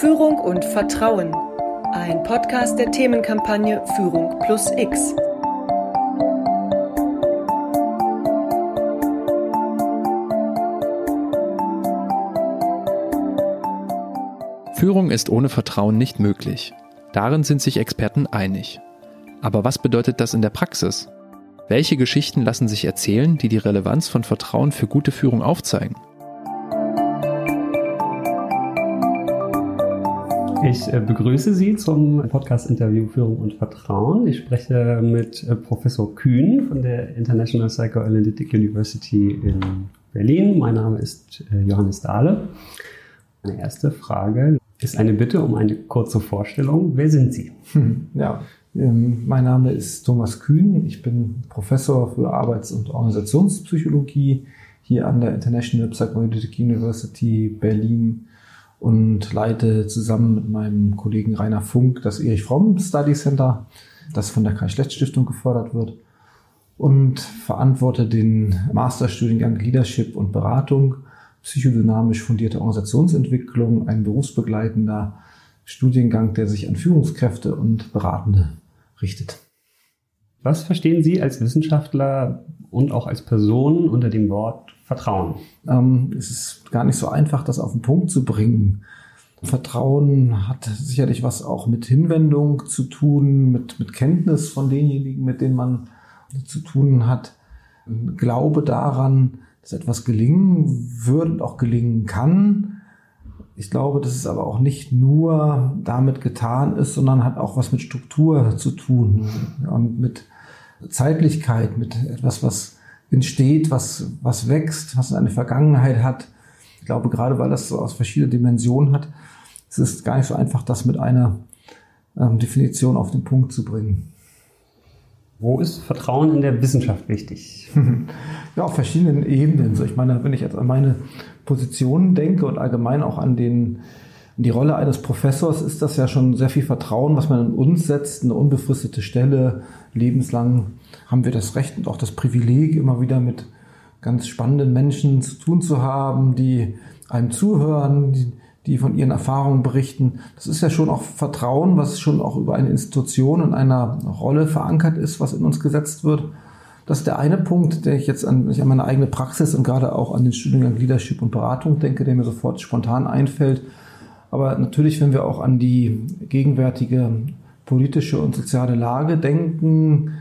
Führung und Vertrauen. Ein Podcast der Themenkampagne Führung plus X. Führung ist ohne Vertrauen nicht möglich. Darin sind sich Experten einig. Aber was bedeutet das in der Praxis? Welche Geschichten lassen sich erzählen, die die Relevanz von Vertrauen für gute Führung aufzeigen? Ich äh, begrüße Sie zum Podcast-Interview Führung und Vertrauen. Ich spreche mit äh, Professor Kühn von der International Psychoanalytic University in Berlin. Mein Name ist äh, Johannes Dahle. Meine erste Frage ist eine Bitte um eine kurze Vorstellung. Wer sind Sie? Hm, ja, ähm, mein Name ist Thomas Kühn. Ich bin Professor für Arbeits- und Organisationspsychologie hier an der International Psychoanalytic University Berlin und leite zusammen mit meinem Kollegen Rainer Funk das Erich Fromm Study Center, das von der Kai-Schlecht-Stiftung gefördert wird und verantworte den Masterstudiengang Leadership und Beratung, psychodynamisch fundierte Organisationsentwicklung, ein berufsbegleitender Studiengang, der sich an Führungskräfte und Beratende richtet. Was verstehen Sie als Wissenschaftler und auch als Person unter dem Wort Vertrauen? Ähm, es ist gar nicht so einfach, das auf den Punkt zu bringen. Vertrauen hat sicherlich was auch mit Hinwendung zu tun, mit, mit Kenntnis von denjenigen, mit denen man zu tun hat. Glaube daran, dass etwas gelingen wird und auch gelingen kann. Ich glaube, dass es aber auch nicht nur damit getan ist, sondern hat auch was mit Struktur zu tun und mit Zeitlichkeit, mit etwas, was entsteht, was, was wächst, was eine Vergangenheit hat. Ich glaube, gerade weil das so aus verschiedenen Dimensionen hat, es ist gar nicht so einfach, das mit einer ähm, Definition auf den Punkt zu bringen. Wo ist Vertrauen in der Wissenschaft wichtig? ja, auf verschiedenen Ebenen. So, ich meine, wenn ich jetzt an meine Positionen denke und allgemein auch an den die Rolle eines Professors ist das ja schon sehr viel Vertrauen, was man in uns setzt, eine unbefristete Stelle, lebenslang haben wir das Recht und auch das Privileg, immer wieder mit ganz spannenden Menschen zu tun zu haben, die einem zuhören, die, die von ihren Erfahrungen berichten. Das ist ja schon auch Vertrauen, was schon auch über eine Institution und einer Rolle verankert ist, was in uns gesetzt wird. Das ist der eine Punkt, der ich jetzt an, ich an meine eigene Praxis und gerade auch an den Studiengang Leadership und Beratung denke, der mir sofort spontan einfällt. Aber natürlich, wenn wir auch an die gegenwärtige politische und soziale Lage denken,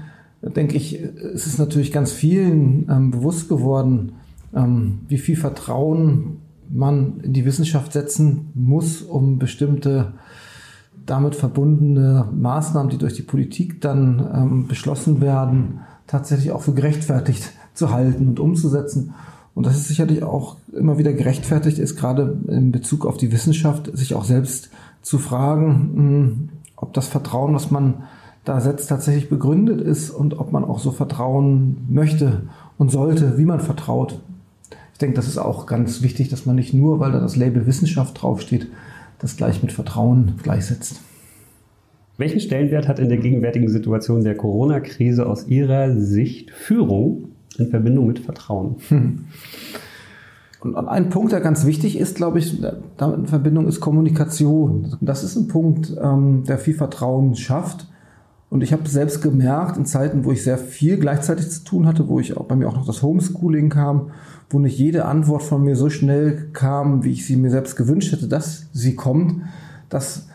denke ich, es ist natürlich ganz vielen ähm, bewusst geworden, ähm, wie viel Vertrauen man in die Wissenschaft setzen muss, um bestimmte damit verbundene Maßnahmen, die durch die Politik dann ähm, beschlossen werden, tatsächlich auch für gerechtfertigt zu halten und umzusetzen. Und das ist sicherlich auch immer wieder gerechtfertigt ist, gerade in Bezug auf die Wissenschaft, sich auch selbst zu fragen, hm, ob das Vertrauen, was man da setzt, tatsächlich begründet ist und ob man auch so vertrauen möchte und sollte, wie man vertraut. Ich denke, das ist auch ganz wichtig, dass man nicht nur, weil da das Label Wissenschaft draufsteht, das gleich mit Vertrauen gleichsetzt. Welchen Stellenwert hat in der gegenwärtigen Situation der Corona-Krise aus Ihrer Sicht Führung in Verbindung mit Vertrauen? Und ein Punkt, der ganz wichtig ist, glaube ich, damit in Verbindung ist Kommunikation. Das ist ein Punkt, ähm, der viel Vertrauen schafft. Und ich habe selbst gemerkt, in Zeiten, wo ich sehr viel gleichzeitig zu tun hatte, wo ich auch bei mir auch noch das Homeschooling kam, wo nicht jede Antwort von mir so schnell kam, wie ich sie mir selbst gewünscht hätte, dass sie kommt, dass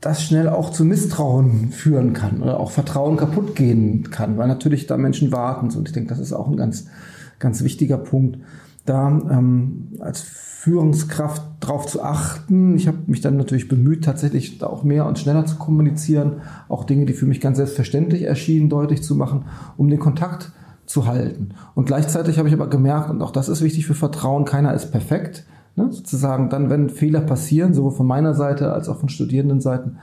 das schnell auch zu Misstrauen führen kann oder auch Vertrauen kaputt gehen kann, weil natürlich da Menschen warten. Und ich denke, das ist auch ein ganz, ganz wichtiger Punkt, da ähm, als Führungskraft darauf zu achten. Ich habe mich dann natürlich bemüht, tatsächlich da auch mehr und schneller zu kommunizieren, auch Dinge, die für mich ganz selbstverständlich erschienen, deutlich zu machen, um den Kontakt zu halten. Und gleichzeitig habe ich aber gemerkt, und auch das ist wichtig für Vertrauen, keiner ist perfekt. Ne? Sozusagen dann, wenn Fehler passieren, sowohl von meiner Seite als auch von Studierendenseiten,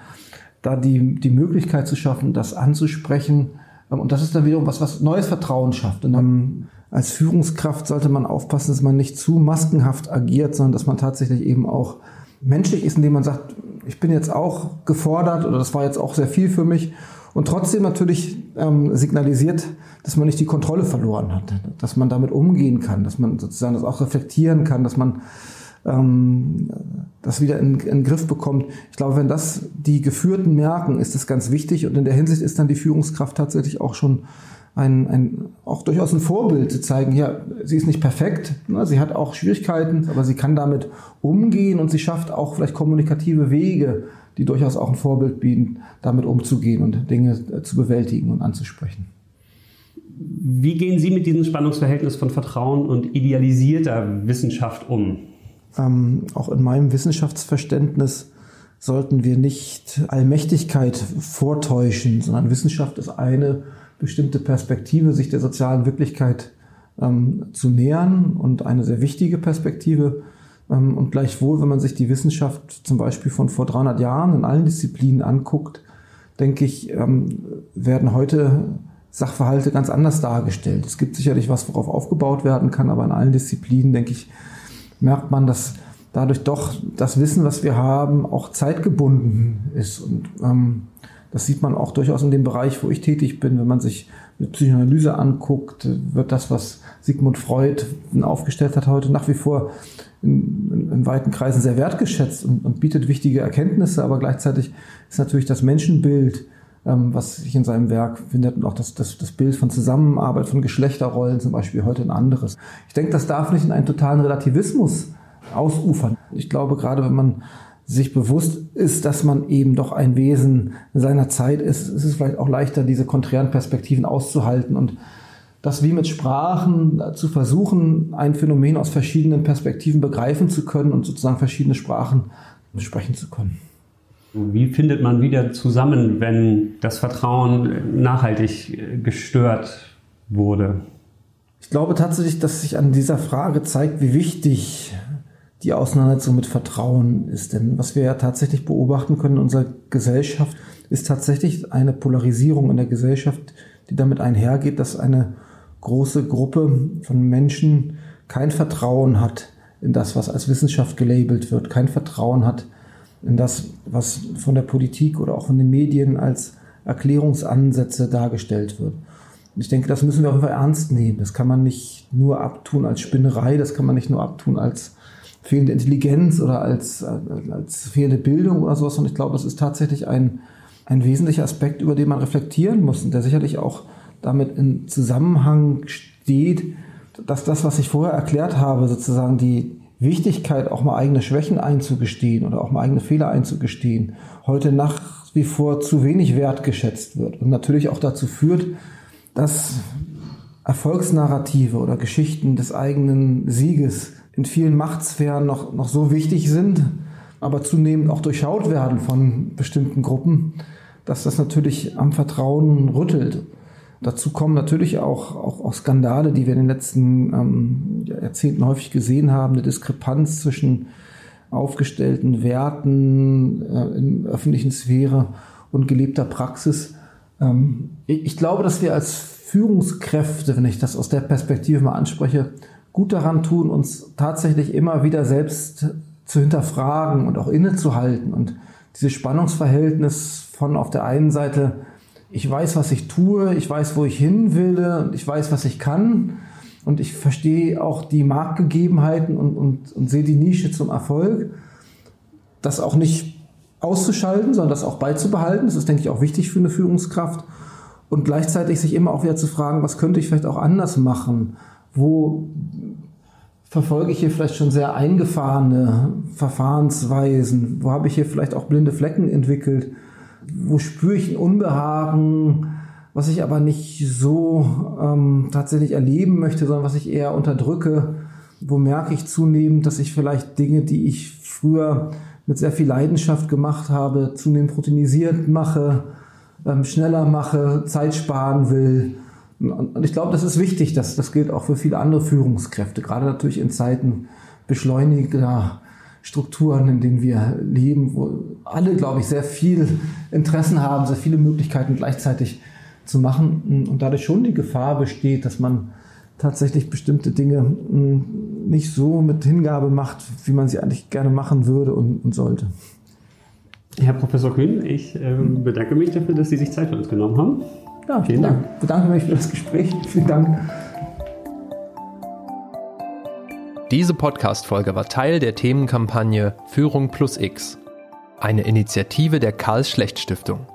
da die, die Möglichkeit zu schaffen, das anzusprechen. Ähm, und das ist dann wiederum was, was neues Vertrauen schafft. Und dann als Führungskraft sollte man aufpassen, dass man nicht zu maskenhaft agiert, sondern dass man tatsächlich eben auch menschlich ist, indem man sagt, ich bin jetzt auch gefordert oder das war jetzt auch sehr viel für mich und trotzdem natürlich ähm, signalisiert, dass man nicht die Kontrolle verloren hat, dass man damit umgehen kann, dass man sozusagen das auch reflektieren kann, dass man ähm, das wieder in, in den Griff bekommt. Ich glaube, wenn das die Geführten merken, ist das ganz wichtig und in der Hinsicht ist dann die Führungskraft tatsächlich auch schon ein, ein, auch durchaus ein Vorbild zu zeigen, ja, sie ist nicht perfekt, ne, sie hat auch Schwierigkeiten, aber sie kann damit umgehen und sie schafft auch vielleicht kommunikative Wege, die durchaus auch ein Vorbild bieten, damit umzugehen und Dinge äh, zu bewältigen und anzusprechen. Wie gehen Sie mit diesem Spannungsverhältnis von Vertrauen und idealisierter Wissenschaft um? Ähm, auch in meinem Wissenschaftsverständnis sollten wir nicht Allmächtigkeit vortäuschen, sondern Wissenschaft ist eine bestimmte Perspektive, sich der sozialen Wirklichkeit ähm, zu nähern und eine sehr wichtige Perspektive. Ähm, und gleichwohl, wenn man sich die Wissenschaft zum Beispiel von vor 300 Jahren in allen Disziplinen anguckt, denke ich, ähm, werden heute Sachverhalte ganz anders dargestellt. Es gibt sicherlich was, worauf aufgebaut werden kann, aber in allen Disziplinen, denke ich, merkt man, dass dadurch doch das Wissen, was wir haben, auch zeitgebunden ist. Und ähm, das sieht man auch durchaus in dem Bereich, wo ich tätig bin. Wenn man sich mit Psychoanalyse anguckt, wird das, was Sigmund Freud aufgestellt hat, heute nach wie vor in, in, in weiten Kreisen sehr wertgeschätzt und, und, bietet wichtige Erkenntnisse, aber gleichzeitig ist natürlich das Menschenbild, was sich in seinem Werk findet und auch das, das, das Bild von Zusammenarbeit, von Geschlechterrollen zum Beispiel heute ein anderes. Ich denke, das darf nicht in einen totalen Relativismus ausufern. Ich glaube, gerade wenn man sich bewusst ist, dass man eben doch ein Wesen seiner Zeit ist, ist es vielleicht auch leichter, diese konträren Perspektiven auszuhalten und das wie mit Sprachen zu versuchen, ein Phänomen aus verschiedenen Perspektiven begreifen zu können und sozusagen verschiedene Sprachen sprechen zu können. Wie findet man wieder zusammen, wenn das Vertrauen nachhaltig gestört wurde? Ich glaube tatsächlich, dass sich an dieser Frage zeigt, wie wichtig die Auseinandersetzung mit Vertrauen ist. Denn was wir ja tatsächlich beobachten können in unserer Gesellschaft, ist tatsächlich eine Polarisierung in der Gesellschaft, die damit einhergeht, dass eine große Gruppe von Menschen kein Vertrauen hat in das, was als Wissenschaft gelabelt wird, kein Vertrauen hat in das, was von der Politik oder auch von den Medien als Erklärungsansätze dargestellt wird. Und ich denke, das müssen wir auf jeden Fall ernst nehmen. Das kann man nicht nur abtun als Spinnerei, das kann man nicht nur abtun als fehlende Intelligenz oder als, als fehlende Bildung oder sowas. Und ich glaube, das ist tatsächlich ein, ein wesentlicher Aspekt, über den man reflektieren muss und der sicherlich auch damit in Zusammenhang steht, dass das, was ich vorher erklärt habe, sozusagen die Wichtigkeit, auch mal eigene Schwächen einzugestehen oder auch mal eigene Fehler einzugestehen, heute nach wie vor zu wenig wertgeschätzt wird und natürlich auch dazu führt, dass Erfolgsnarrative oder Geschichten des eigenen Sieges in vielen Machtsphären noch, noch so wichtig sind, aber zunehmend auch durchschaut werden von bestimmten Gruppen, dass das natürlich am Vertrauen rüttelt. Dazu kommen natürlich auch, auch, auch Skandale, die wir in den letzten ähm, Jahrzehnten häufig gesehen haben, eine Diskrepanz zwischen aufgestellten Werten äh, in öffentlichen Sphäre und gelebter Praxis. Ähm, ich glaube, dass wir als Führungskräfte, wenn ich das aus der Perspektive mal anspreche, gut daran tun, uns tatsächlich immer wieder selbst zu hinterfragen und auch innezuhalten und dieses Spannungsverhältnis von auf der einen Seite ich weiß, was ich tue, ich weiß, wo ich hin will ich weiß, was ich kann und ich verstehe auch die Marktgegebenheiten und, und, und sehe die Nische zum Erfolg. Das auch nicht auszuschalten, sondern das auch beizubehalten. Das ist, denke ich, auch wichtig für eine Führungskraft. Und gleichzeitig sich immer auch wieder zu fragen, was könnte ich vielleicht auch anders machen? Wo verfolge ich hier vielleicht schon sehr eingefahrene Verfahrensweisen? Wo habe ich hier vielleicht auch blinde Flecken entwickelt? Wo spüre ich ein Unbehagen, was ich aber nicht so ähm, tatsächlich erleben möchte, sondern was ich eher unterdrücke. Wo merke ich zunehmend, dass ich vielleicht Dinge, die ich früher mit sehr viel Leidenschaft gemacht habe, zunehmend routinisiert mache, ähm, schneller mache, Zeit sparen will. Und ich glaube, das ist wichtig. Das, das gilt auch für viele andere Führungskräfte, gerade natürlich in Zeiten beschleunigter Strukturen, in denen wir leben, wo alle, glaube ich, sehr viel Interessen haben, sehr viele Möglichkeiten gleichzeitig zu machen und dadurch schon die Gefahr besteht, dass man tatsächlich bestimmte Dinge hm, nicht so mit Hingabe macht, wie man sie eigentlich gerne machen würde und, und sollte. Herr Professor Kühn, ich äh, bedanke mich dafür, dass Sie sich Zeit für uns genommen haben. Ja, vielen Dank. Ich bedanke mich für das Gespräch. Vielen Dank. Diese Podcast-Folge war Teil der Themenkampagne Führung plus X, eine Initiative der Karl Schlecht Stiftung.